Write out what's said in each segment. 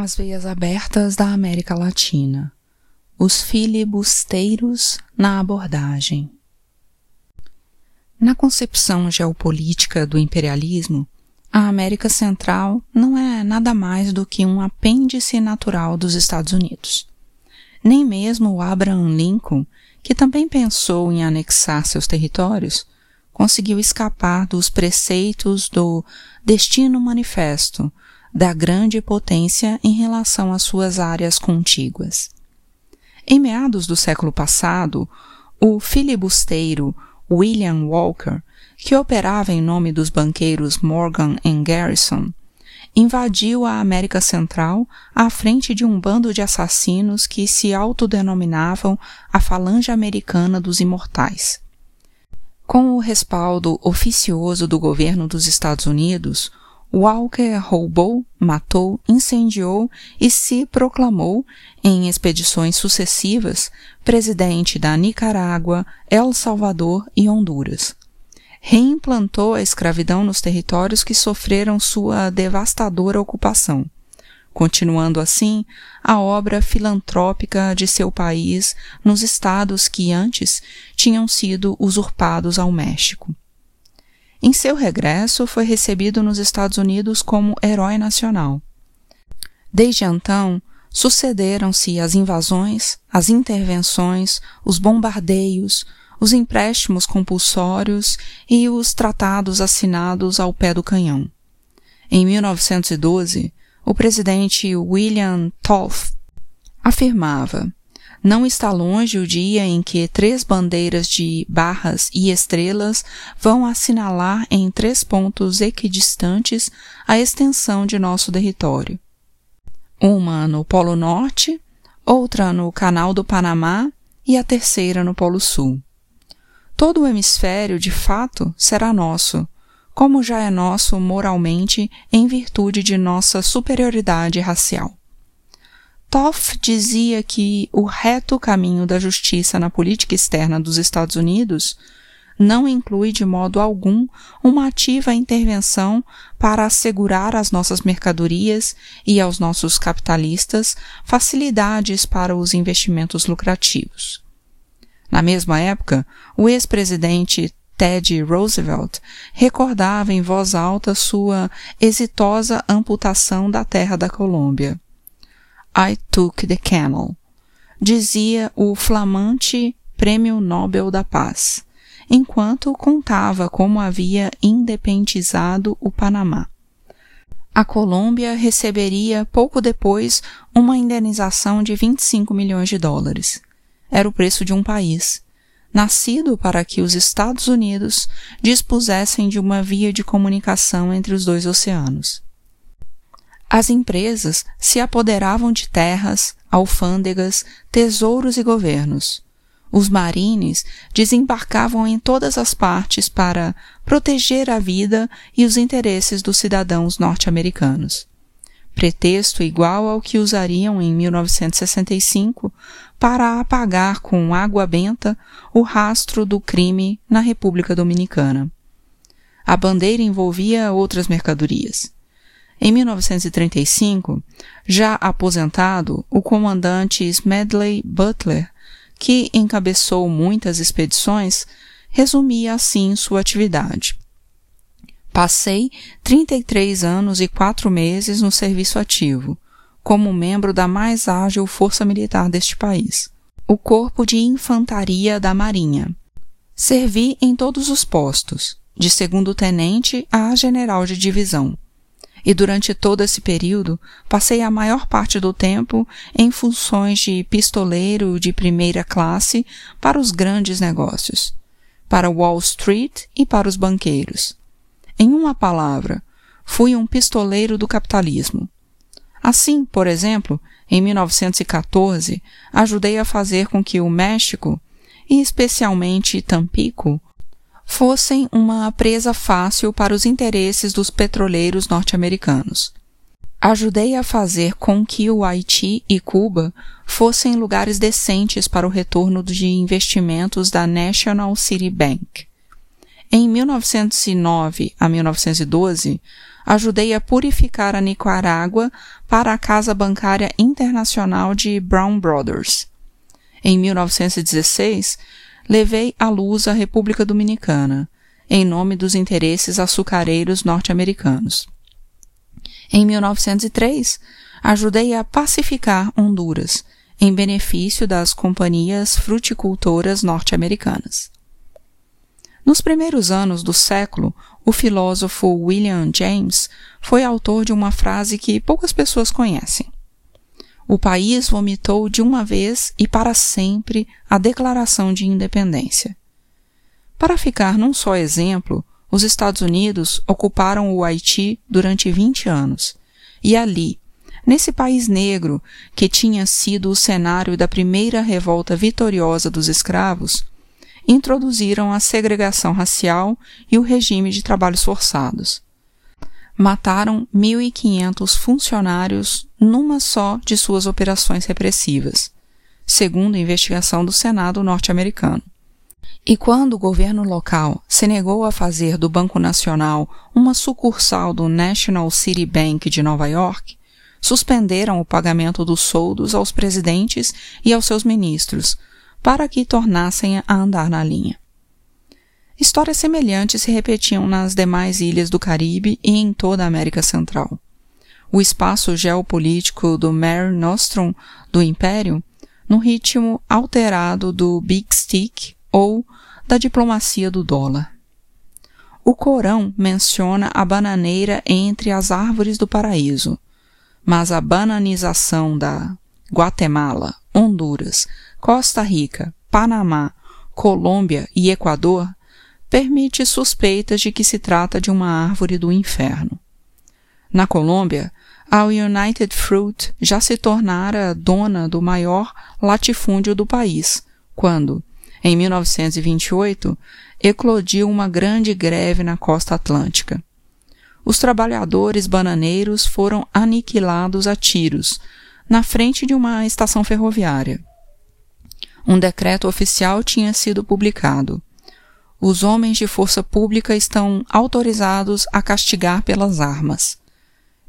As veias abertas da América Latina. Os filibusteiros na abordagem. Na concepção geopolítica do imperialismo, a América Central não é nada mais do que um apêndice natural dos Estados Unidos. Nem mesmo Abraham Lincoln, que também pensou em anexar seus territórios, conseguiu escapar dos preceitos do Destino Manifesto da grande potência em relação às suas áreas contíguas. Em meados do século passado, o filibusteiro William Walker, que operava em nome dos banqueiros Morgan e Garrison, invadiu a América Central à frente de um bando de assassinos que se autodenominavam a Falange Americana dos Imortais. Com o respaldo oficioso do governo dos Estados Unidos, Walker roubou, matou, incendiou e se proclamou, em expedições sucessivas, presidente da Nicarágua, El Salvador e Honduras. Reimplantou a escravidão nos territórios que sofreram sua devastadora ocupação, continuando assim a obra filantrópica de seu país nos estados que antes tinham sido usurpados ao México. Em seu regresso, foi recebido nos Estados Unidos como herói nacional. Desde então, sucederam-se as invasões, as intervenções, os bombardeios, os empréstimos compulsórios e os tratados assinados ao pé do canhão. Em 1912, o presidente William Taft afirmava não está longe o dia em que três bandeiras de barras e estrelas vão assinalar em três pontos equidistantes a extensão de nosso território. Uma no Polo Norte, outra no Canal do Panamá e a terceira no Polo Sul. Todo o hemisfério, de fato, será nosso, como já é nosso moralmente em virtude de nossa superioridade racial. Toff dizia que o reto caminho da justiça na política externa dos Estados Unidos não inclui de modo algum uma ativa intervenção para assegurar às nossas mercadorias e aos nossos capitalistas facilidades para os investimentos lucrativos. Na mesma época, o ex-presidente Teddy Roosevelt recordava em voz alta sua exitosa amputação da terra da Colômbia. I took the camel, dizia o flamante Prêmio Nobel da Paz, enquanto contava como havia independizado o Panamá. A Colômbia receberia pouco depois uma indenização de 25 milhões de dólares. Era o preço de um país, nascido para que os Estados Unidos dispusessem de uma via de comunicação entre os dois oceanos. As empresas se apoderavam de terras, alfândegas, tesouros e governos. Os marines desembarcavam em todas as partes para proteger a vida e os interesses dos cidadãos norte-americanos. Pretexto igual ao que usariam em 1965 para apagar com água benta o rastro do crime na República Dominicana. A bandeira envolvia outras mercadorias. Em 1935, já aposentado, o comandante Smedley Butler, que encabeçou muitas expedições, resumia assim sua atividade. Passei 33 anos e quatro meses no serviço ativo, como membro da mais ágil força militar deste país, o Corpo de Infantaria da Marinha. Servi em todos os postos, de segundo tenente a general de divisão e durante todo esse período passei a maior parte do tempo em funções de pistoleiro de primeira classe para os grandes negócios, para Wall Street e para os banqueiros. Em uma palavra, fui um pistoleiro do capitalismo. Assim, por exemplo, em 1914, ajudei a fazer com que o México, e especialmente Tampico, fossem uma presa fácil para os interesses dos petroleiros norte-americanos. Ajudei a fazer com que o Haiti e Cuba fossem lugares decentes para o retorno de investimentos da National City Bank. Em 1909 a 1912, ajudei a purificar a Nicarágua para a Casa Bancária Internacional de Brown Brothers. Em 1916, levei à luz a República Dominicana, em nome dos interesses açucareiros norte-americanos. Em 1903, ajudei a pacificar Honduras, em benefício das companhias fruticultoras norte-americanas. Nos primeiros anos do século, o filósofo William James foi autor de uma frase que poucas pessoas conhecem. O país vomitou de uma vez e para sempre a Declaração de Independência. Para ficar num só exemplo, os Estados Unidos ocuparam o Haiti durante 20 anos, e ali, nesse país negro que tinha sido o cenário da primeira revolta vitoriosa dos escravos, introduziram a segregação racial e o regime de trabalhos forçados. Mataram 1.500 funcionários numa só de suas operações repressivas, segundo a investigação do Senado norte-americano. E quando o governo local se negou a fazer do Banco Nacional uma sucursal do National City Bank de Nova York, suspenderam o pagamento dos soldos aos presidentes e aos seus ministros, para que tornassem a andar na linha. Histórias semelhantes se repetiam nas demais ilhas do Caribe e em toda a América Central. O espaço geopolítico do Mare Nostrum do Império, no ritmo alterado do Big Stick ou da diplomacia do dólar. O Corão menciona a bananeira entre as árvores do paraíso, mas a bananização da Guatemala, Honduras, Costa Rica, Panamá, Colômbia e Equador permite suspeitas de que se trata de uma árvore do inferno. Na Colômbia, a United Fruit já se tornara dona do maior latifúndio do país, quando, em 1928, eclodiu uma grande greve na costa atlântica os trabalhadores bananeiros foram aniquilados a tiros, na frente de uma estação ferroviária. Um decreto oficial tinha sido publicado. Os homens de força pública estão autorizados a castigar pelas armas.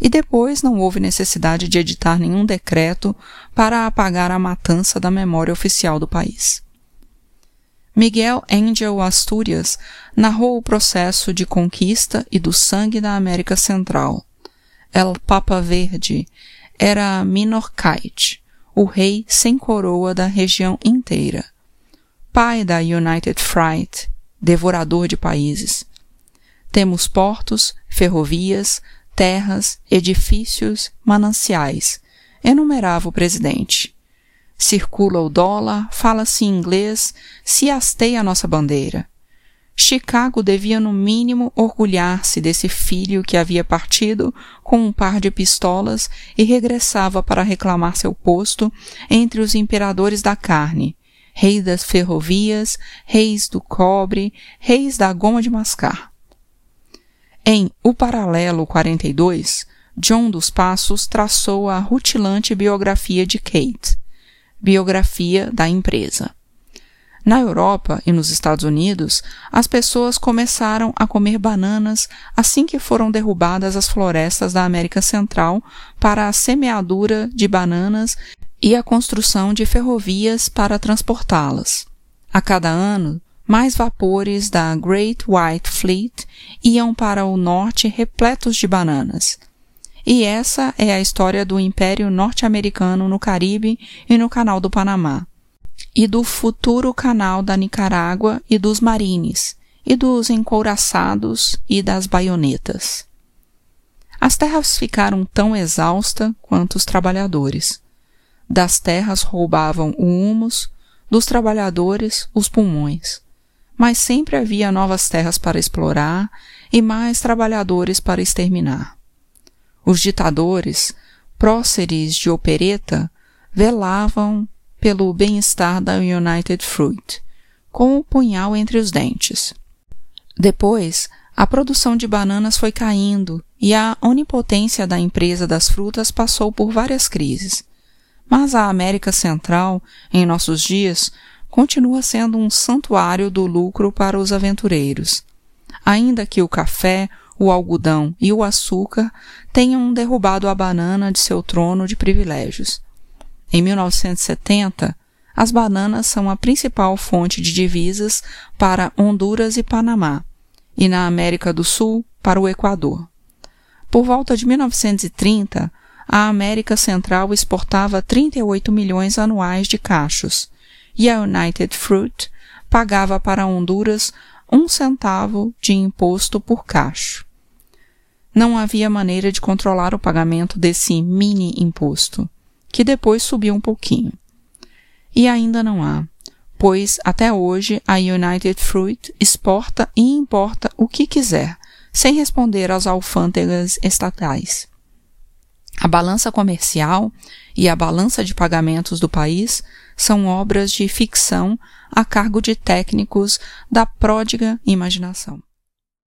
E depois não houve necessidade de editar nenhum decreto para apagar a matança da memória oficial do país. Miguel Angel Asturias narrou o processo de conquista e do sangue da América Central. El Papa Verde era Minorkite, o rei sem coroa da região inteira. Pai da United Fright, devorador de países. Temos portos, ferrovias, terras, edifícios, mananciais, enumerava o presidente. Circula o dólar, fala-se inglês, se hasteia a nossa bandeira. Chicago devia, no mínimo, orgulhar-se desse filho que havia partido com um par de pistolas e regressava para reclamar seu posto entre os imperadores da carne, reis das ferrovias, reis do cobre, reis da goma de mascar. Em O Paralelo 42, John dos Passos traçou a rutilante biografia de Kate biografia da empresa. Na Europa e nos Estados Unidos, as pessoas começaram a comer bananas assim que foram derrubadas as florestas da América Central para a semeadura de bananas e a construção de ferrovias para transportá-las. A cada ano, mais vapores da Great White Fleet iam para o norte repletos de bananas. E essa é a história do Império Norte-Americano no Caribe e no Canal do Panamá, e do futuro Canal da Nicarágua e dos Marines, e dos encouraçados e das baionetas. As terras ficaram tão exaustas quanto os trabalhadores. Das terras roubavam o humus, dos trabalhadores os pulmões. Mas sempre havia novas terras para explorar e mais trabalhadores para exterminar. Os ditadores, próceres de opereta, velavam pelo bem-estar da United Fruit, com o punhal entre os dentes. Depois, a produção de bananas foi caindo e a onipotência da empresa das frutas passou por várias crises. Mas a América Central, em nossos dias, continua sendo um santuário do lucro para os aventureiros. ainda que o café, o algodão e o açúcar tenham derrubado a banana de seu trono de privilégios. Em 1970, as bananas são a principal fonte de divisas para Honduras e Panamá, e na América do Sul para o Equador. Por volta de 1930, a América Central exportava 38 milhões anuais de cachos e a United Fruit pagava para Honduras um centavo de imposto por cacho. Não havia maneira de controlar o pagamento desse mini imposto, que depois subiu um pouquinho. E ainda não há, pois até hoje a United Fruit exporta e importa o que quiser, sem responder às alfândegas estatais. A balança comercial e a balança de pagamentos do país são obras de ficção a cargo de técnicos da pródiga imaginação.